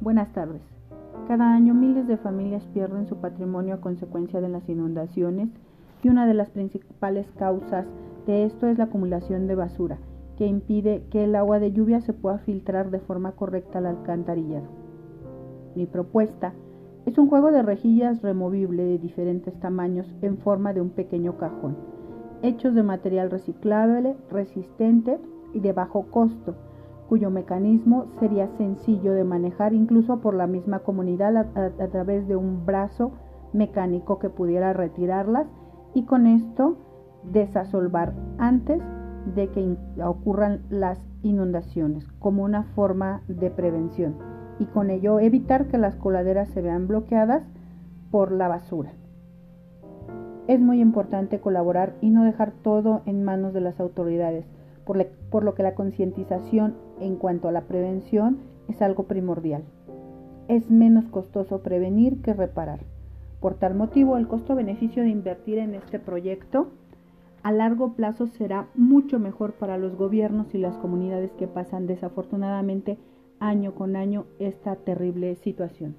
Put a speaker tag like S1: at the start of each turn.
S1: Buenas tardes. Cada año miles de familias pierden su patrimonio a consecuencia de las inundaciones y una de las principales causas de esto es la acumulación de basura, que impide que el agua de lluvia se pueda filtrar de forma correcta al alcantarillado. Mi propuesta es un juego de rejillas removible de diferentes tamaños en forma de un pequeño cajón, hechos de material reciclable, resistente y de bajo costo, cuyo mecanismo sería sencillo de manejar incluso por la misma comunidad a, través de un brazo mecánico que pudiera retirarlas y con esto desasolvar antes de que ocurran las inundaciones como una forma de prevención y con ello evitar que las coladeras se vean bloqueadas por la basura. Es muy importante colaborar y no dejar todo en manos de las autoridades, por, lo que la concientización en cuanto a la prevención es algo primordial. Es menos costoso prevenir que reparar. Por tal motivo, el costo-beneficio de invertir en este proyecto a largo plazo será mucho mejor para los gobiernos y las comunidades que pasan desafortunadamente año con año esta terrible situación.